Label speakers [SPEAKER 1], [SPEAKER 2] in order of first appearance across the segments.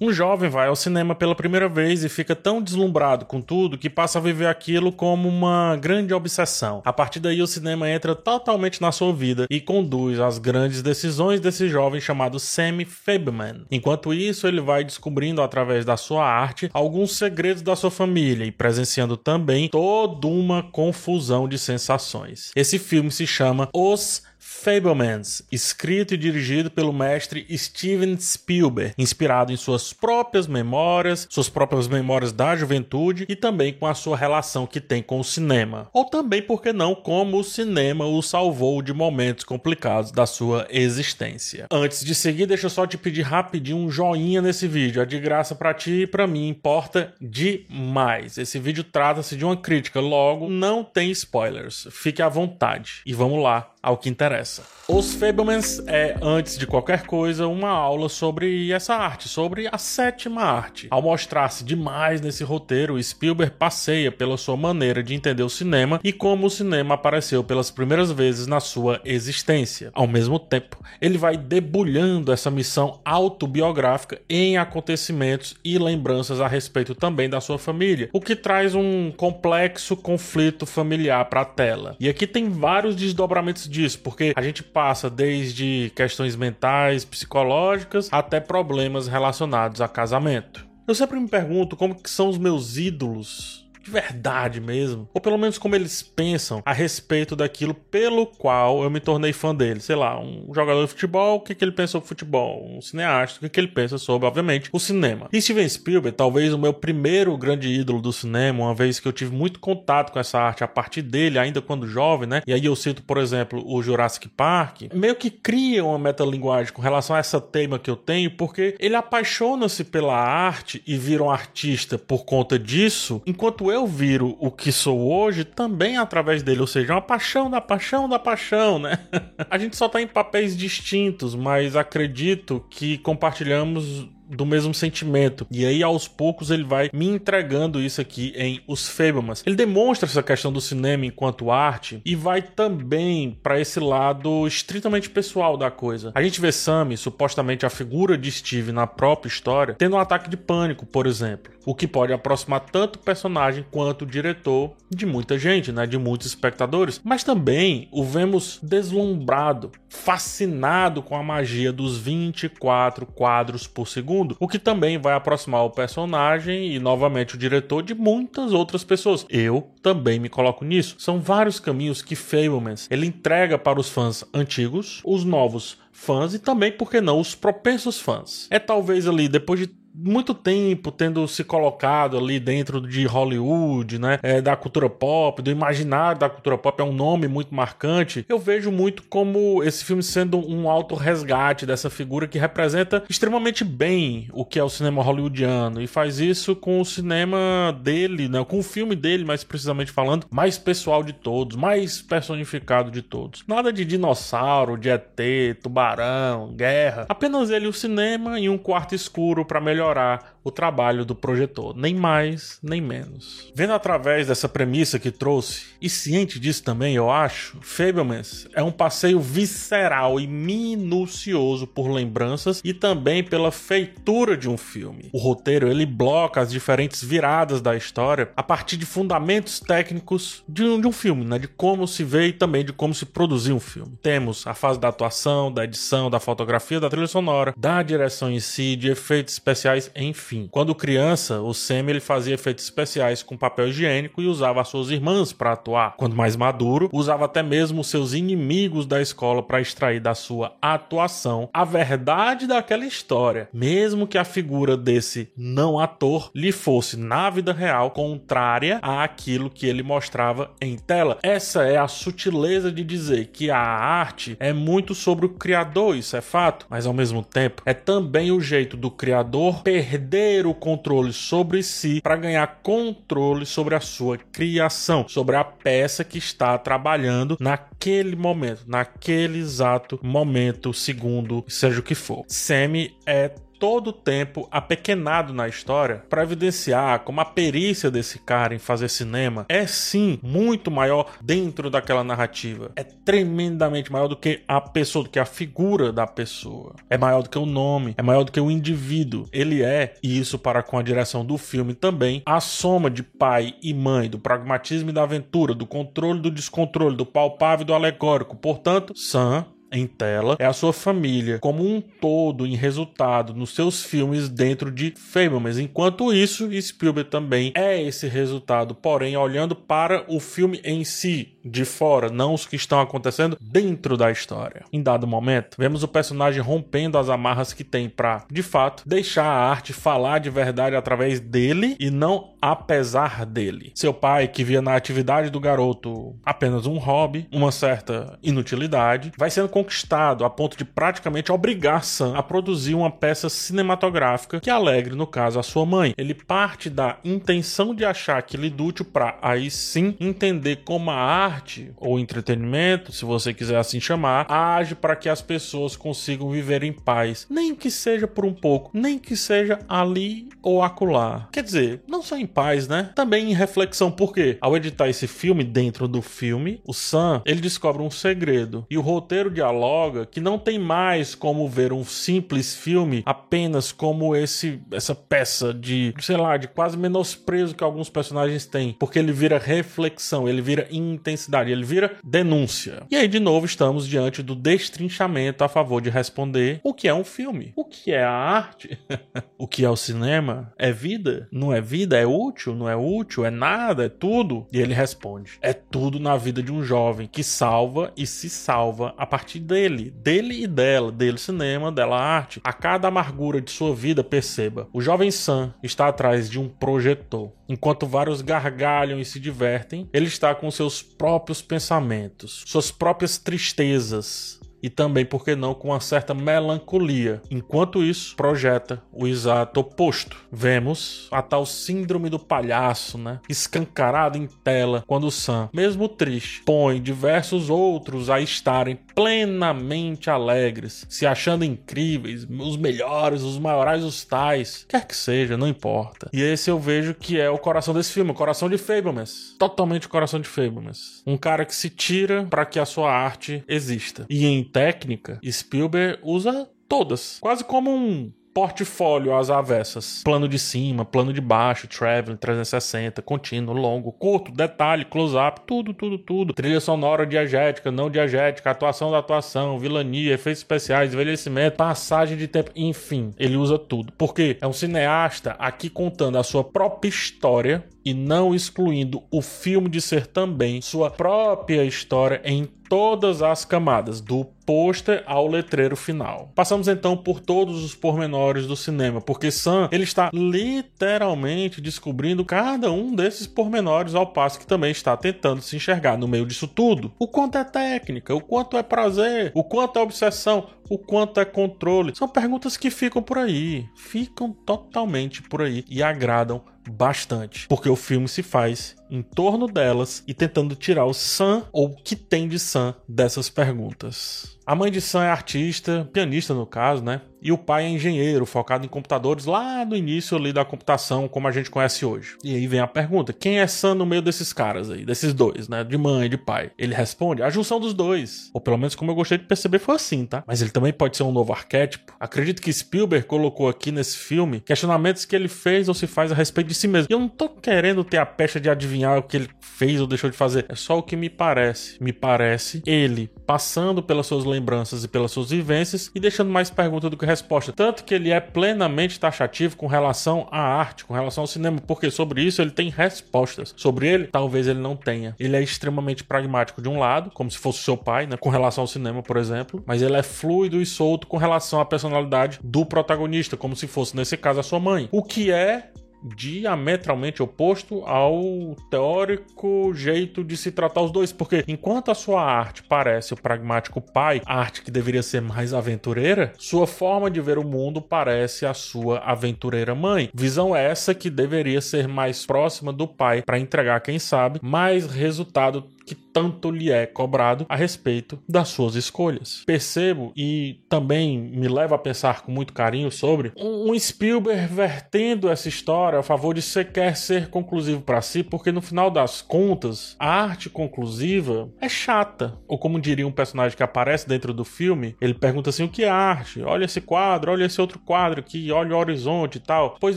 [SPEAKER 1] Um jovem vai ao cinema pela primeira vez e fica tão deslumbrado com tudo que passa a viver aquilo como uma grande obsessão. A partir daí, o cinema entra totalmente na sua vida e conduz às grandes decisões desse jovem chamado Sammy Fableman. Enquanto isso, ele vai descobrindo através da sua arte alguns segredos da sua família e presenciando também toda uma confusão de sensações. Esse filme se chama Os Fablemans, escrito e dirigido pelo mestre Steven Spielberg, inspirado em suas próprias memórias, suas próprias memórias da juventude e também com a sua relação que tem com o cinema. Ou também, por que não, como o cinema o salvou de momentos complicados da sua existência. Antes de seguir, deixa eu só te pedir rapidinho um joinha nesse vídeo. É de graça para ti e para mim, importa demais. Esse vídeo trata-se de uma crítica, logo não tem spoilers. Fique à vontade. E vamos lá ao que interessa. Os Fablemans é, antes de qualquer coisa, uma aula sobre essa arte, sobre a sétima arte. Ao mostrar-se demais nesse roteiro, Spielberg passeia pela sua maneira de entender o cinema e como o cinema apareceu pelas primeiras vezes na sua existência. Ao mesmo tempo, ele vai debulhando essa missão autobiográfica em acontecimentos e lembranças a respeito também da sua família, o que traz um complexo conflito familiar para a tela. E aqui tem vários desdobramentos disso, porque a gente passa desde questões mentais, psicológicas, até problemas relacionados a casamento. Eu sempre me pergunto como que são os meus ídolos de verdade mesmo, ou pelo menos como eles pensam a respeito daquilo pelo qual eu me tornei fã dele. Sei lá, um jogador de futebol, o que, que ele pensa sobre futebol? Um cineasta, o que, que ele pensa sobre, obviamente, o cinema. E Steven Spielberg, talvez o meu primeiro grande ídolo do cinema, uma vez que eu tive muito contato com essa arte a partir dele, ainda quando jovem, né? E aí eu cito, por exemplo, o Jurassic Park, meio que cria uma metalinguagem com relação a essa tema que eu tenho, porque ele apaixona-se pela arte e vira um artista por conta disso, enquanto eu eu viro o que sou hoje também através dele, ou seja, uma paixão da paixão da paixão, né? a gente só tá em papéis distintos, mas acredito que compartilhamos do mesmo sentimento. E aí, aos poucos, ele vai me entregando isso aqui em Os Fablemans. Ele demonstra essa questão do cinema enquanto arte e vai também para esse lado estritamente pessoal da coisa. A gente vê Sammy, supostamente a figura de Steve na própria história, tendo um ataque de pânico, por exemplo. O que pode aproximar tanto o personagem quanto o diretor de muita gente, né? De muitos espectadores. Mas também o vemos deslumbrado, fascinado com a magia dos 24 quadros por segundo mundo, o que também vai aproximar o personagem e novamente o diretor de muitas outras pessoas. Eu também me coloco nisso. São vários caminhos que Fablemans ele entrega para os fãs antigos, os novos fãs e também, por que não, os propensos fãs. É talvez ali depois de muito tempo tendo se colocado ali dentro de Hollywood, né, é, da cultura pop, do imaginário da cultura pop, é um nome muito marcante. Eu vejo muito como esse filme sendo um alto resgate dessa figura que representa extremamente bem o que é o cinema hollywoodiano e faz isso com o cinema dele, né, com o filme dele, mais precisamente falando, mais pessoal de todos, mais personificado de todos. Nada de dinossauro, de ET, tubarão, guerra. Apenas ele o cinema e um quarto escuro para melhor melhorar o trabalho do projetor, nem mais nem menos. Vendo através dessa premissa que trouxe, e ciente disso também, eu acho, Fablemans é um passeio visceral e minucioso por lembranças e também pela feitura de um filme. O roteiro ele bloca as diferentes viradas da história a partir de fundamentos técnicos de um, de um filme, né? de como se vê e também de como se produzir um filme. Temos a fase da atuação, da edição, da fotografia, da trilha sonora, da direção em si, de efeitos especiais especiais, enfim. Quando criança, o Sam ele fazia efeitos especiais com papel higiênico e usava as suas irmãs para atuar. Quando mais maduro, usava até mesmo seus inimigos da escola para extrair da sua atuação a verdade daquela história, mesmo que a figura desse não ator lhe fosse na vida real contrária àquilo que ele mostrava em tela. Essa é a sutileza de dizer que a arte é muito sobre o criador, isso é fato, mas ao mesmo tempo é também o jeito do criador perder o controle sobre si para ganhar controle sobre a sua criação, sobre a peça que está trabalhando naquele momento, naquele exato momento, segundo, seja o que for. Sammy é todo o tempo apequenado na história para evidenciar como a perícia desse cara em fazer cinema é sim muito maior dentro daquela narrativa. É tremendamente maior do que a pessoa, do que a figura da pessoa. É maior do que o nome, é maior do que o indivíduo. Ele é, e isso para com a direção do filme também, a soma de pai e mãe, do pragmatismo e da aventura, do controle do descontrole, do palpável e do alegórico. Portanto, Sam em tela é a sua família como um todo em resultado nos seus filmes dentro de Fablemans. Enquanto isso, Spielberg também é esse resultado, porém olhando para o filme em si, de fora, não os que estão acontecendo dentro da história. Em dado momento, vemos o personagem rompendo as amarras que tem para, de fato, deixar a arte falar de verdade através dele e não apesar dele. Seu pai, que via na atividade do garoto apenas um hobby, uma certa inutilidade, vai sendo conquistado a ponto de praticamente obrigar Sam a produzir uma peça cinematográfica que alegre, no caso, a sua mãe. Ele parte da intenção de achar aquilo inútil para aí sim entender como a arte ou entretenimento, se você quiser assim chamar, age para que as pessoas consigam viver em paz, nem que seja por um pouco, nem que seja ali ou acolá. Quer dizer, não só em paz, né? Também em reflexão, porque ao editar esse filme dentro do filme, o Sam, ele descobre um segredo. E o roteiro dialoga que não tem mais como ver um simples filme apenas como esse essa peça de, sei lá, de quase menosprezo que alguns personagens têm, porque ele vira reflexão, ele vira intensidade, ele vira denúncia. E aí de novo estamos diante do destrinchamento a favor de responder o que é um filme, o que é a arte, o que é o cinema, é vida, não é vida, é útil, não é útil, é nada, é tudo. E ele responde: é tudo na vida de um jovem que salva e se salva a partir dele, dele e dela, dele cinema, dela arte. A cada amargura de sua vida, perceba, o jovem Sam está atrás de um projetor. Enquanto vários gargalham e se divertem, ele está com seus próprios pensamentos, suas próprias tristezas, e também, por que não, com uma certa melancolia. Enquanto isso, projeta o exato oposto. Vemos a tal síndrome do palhaço, né? Escancarado em tela, quando Sam, mesmo triste, põe diversos outros a estarem plenamente alegres, se achando incríveis, os melhores, os maiores, os tais, quer que seja, não importa. E esse eu vejo que é o coração desse filme, o coração de Fablemans. Totalmente o coração de Fablemans. Um cara que se tira para que a sua arte exista. E em técnica, Spielberg usa todas, quase como um portfólio às avessas. Plano de cima, plano de baixo, traveling 360, contínuo, longo, curto, detalhe, close-up, tudo, tudo, tudo. Trilha sonora diegética, não diegética, atuação da atuação, vilania, efeitos especiais, envelhecimento, passagem de tempo, enfim, ele usa tudo. Porque é um cineasta aqui contando a sua própria história e não excluindo o filme de ser também sua própria história em todas as camadas, do pôster ao letreiro final. Passamos então por todos os pormenores do cinema, porque Sam ele está literalmente descobrindo cada um desses pormenores ao passo que também está tentando se enxergar no meio disso tudo. O quanto é técnica, o quanto é prazer, o quanto é obsessão, o quanto é controle. São perguntas que ficam por aí, ficam totalmente por aí e agradam bastante, porque o filme se faz em torno delas e tentando tirar o Sam ou o que tem de Sam dessas perguntas. A mãe de Sam é artista, pianista no caso, né? E o pai é engenheiro, focado em computadores lá no início ali da computação, como a gente conhece hoje. E aí vem a pergunta: quem é Sam no meio desses caras aí, desses dois, né? De mãe e de pai? Ele responde: a junção dos dois. Ou pelo menos como eu gostei de perceber foi assim, tá? Mas ele também pode ser um novo arquétipo. Acredito que Spielberg colocou aqui nesse filme questionamentos que ele fez ou se faz a respeito de si mesmo. E eu não tô querendo ter a pecha de adivinhar o que ele fez ou deixou de fazer. É só o que me parece. Me parece ele passando pelas suas lembranças e pelas suas vivências e deixando mais pergunta do que resposta. Tanto que ele é plenamente taxativo com relação à arte, com relação ao cinema, porque sobre isso ele tem respostas. Sobre ele, talvez ele não tenha. Ele é extremamente pragmático de um lado, como se fosse seu pai, né? Com relação ao cinema, por exemplo. Mas ele é fluido e solto com relação à personalidade do protagonista, como se fosse, nesse caso, a sua mãe. O que é diametralmente oposto ao teórico jeito de se tratar os dois, porque enquanto a sua arte parece o pragmático pai, a arte que deveria ser mais aventureira, sua forma de ver o mundo parece a sua aventureira mãe. Visão essa que deveria ser mais próxima do pai para entregar, quem sabe, mais resultado que tanto lhe é cobrado a respeito das suas escolhas. Percebo e também me leva a pensar com muito carinho sobre um Spielberg vertendo essa história a favor de sequer ser conclusivo para si, porque no final das contas, a arte conclusiva é chata. Ou como diria um personagem que aparece dentro do filme, ele pergunta assim: o que é arte? Olha esse quadro, olha esse outro quadro aqui, olha o horizonte e tal. Pois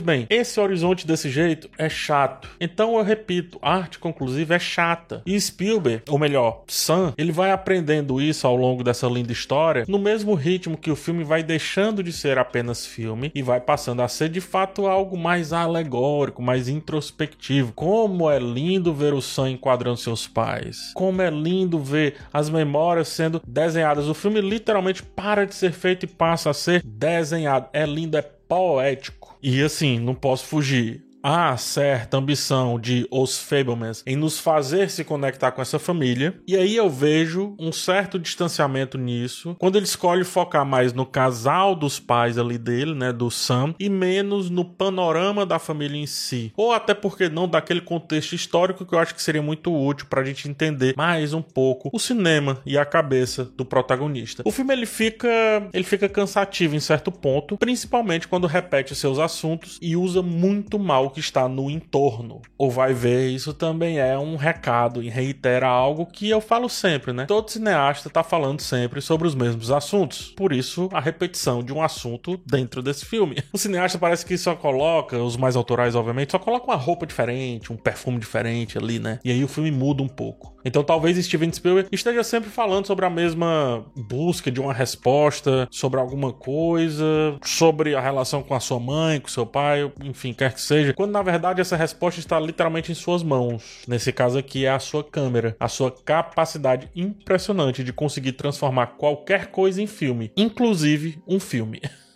[SPEAKER 1] bem, esse horizonte desse jeito é chato. Então eu repito, arte conclusiva é chata. E Spielberg, ou melhor, Sam, ele vai aprendendo isso ao longo dessa linda história, no mesmo ritmo que o filme vai deixando de ser apenas filme e vai passando a ser de fato algo mais alegórico, mais introspectivo. Como é lindo ver o Sam enquadrando seus pais. Como é lindo ver as memórias sendo desenhadas. O filme literalmente para de ser feito e passa a ser desenhado. É lindo, é poético. E assim, não posso fugir há certa ambição de Os Fablemans em nos fazer se conectar com essa família. E aí eu vejo um certo distanciamento nisso, quando ele escolhe focar mais no casal dos pais ali dele, né, do Sam, e menos no panorama da família em si. Ou até porque não daquele contexto histórico que eu acho que seria muito útil pra gente entender mais um pouco o cinema e a cabeça do protagonista. O filme ele fica, ele fica cansativo em certo ponto, principalmente quando repete seus assuntos e usa muito mal que está no entorno. Ou vai ver, isso também é um recado e reitera algo que eu falo sempre, né? Todo cineasta está falando sempre sobre os mesmos assuntos. Por isso, a repetição de um assunto dentro desse filme. O cineasta parece que só coloca, os mais autorais, obviamente, só coloca uma roupa diferente, um perfume diferente ali, né? E aí o filme muda um pouco. Então talvez Steven Spielberg esteja sempre falando sobre a mesma busca de uma resposta, sobre alguma coisa, sobre a relação com a sua mãe, com seu pai, enfim, quer que seja quando na verdade essa resposta está literalmente em suas mãos. Nesse caso aqui é a sua câmera, a sua capacidade impressionante de conseguir transformar qualquer coisa em filme, inclusive um filme.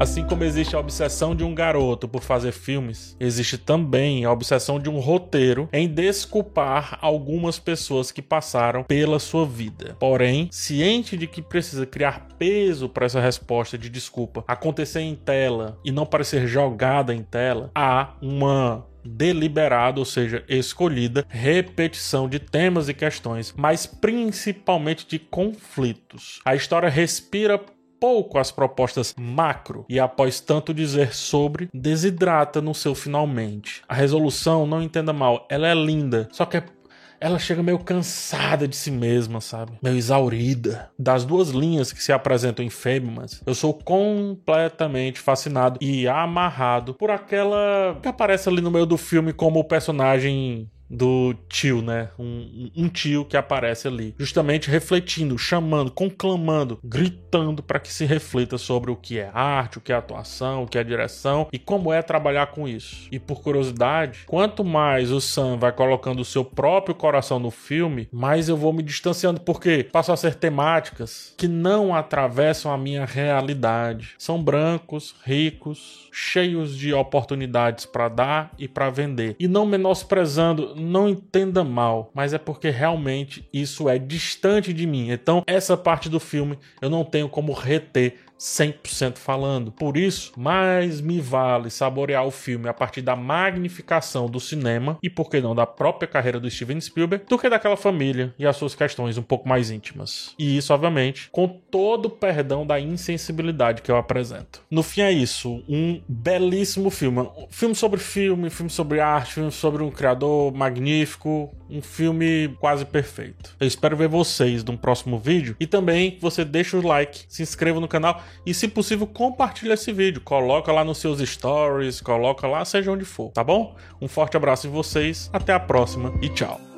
[SPEAKER 1] Assim como existe a obsessão de um garoto por fazer filmes, existe também a obsessão de um roteiro em desculpar algumas pessoas que passaram pela sua vida. Porém, ciente de que precisa criar peso para essa resposta de desculpa acontecer em tela e não parecer jogada em tela, há uma deliberada, ou seja, escolhida, repetição de temas e questões, mas principalmente de conflitos. A história respira pouco as propostas macro e, após tanto dizer sobre, desidrata no seu finalmente. A resolução, não entenda mal, ela é linda, só que é ela chega meio cansada de si mesma, sabe? Meio exaurida. Das duas linhas que se apresentam em Fablemans, eu sou completamente fascinado e amarrado por aquela que aparece ali no meio do filme como o personagem do tio, né? Um, um, tio que aparece ali, justamente refletindo, chamando, conclamando, gritando para que se reflita sobre o que é arte, o que é atuação, o que é direção e como é trabalhar com isso. E por curiosidade, quanto mais o Sam vai colocando o seu próprio coração no filme, mais eu vou me distanciando, porque passam a ser temáticas que não atravessam a minha realidade. São brancos, ricos, cheios de oportunidades para dar e para vender. E não menosprezando não entenda mal, mas é porque realmente isso é distante de mim. Então, essa parte do filme eu não tenho como reter 100% falando. Por isso, mais me vale saborear o filme a partir da magnificação do cinema e, por que não, da própria carreira do Steven Spielberg, do que daquela família e as suas questões um pouco mais íntimas. E isso, obviamente, com todo o perdão da insensibilidade que eu apresento. No fim, é isso. Um belíssimo filme. Um filme sobre filme, filme sobre arte, filme sobre um criador magnífico, um filme quase perfeito. Eu espero ver vocês num próximo vídeo e também você deixa o like, se inscreva no canal e, se possível, compartilha esse vídeo. Coloca lá nos seus stories, coloca lá, seja onde for, tá bom? Um forte abraço em vocês, até a próxima e tchau.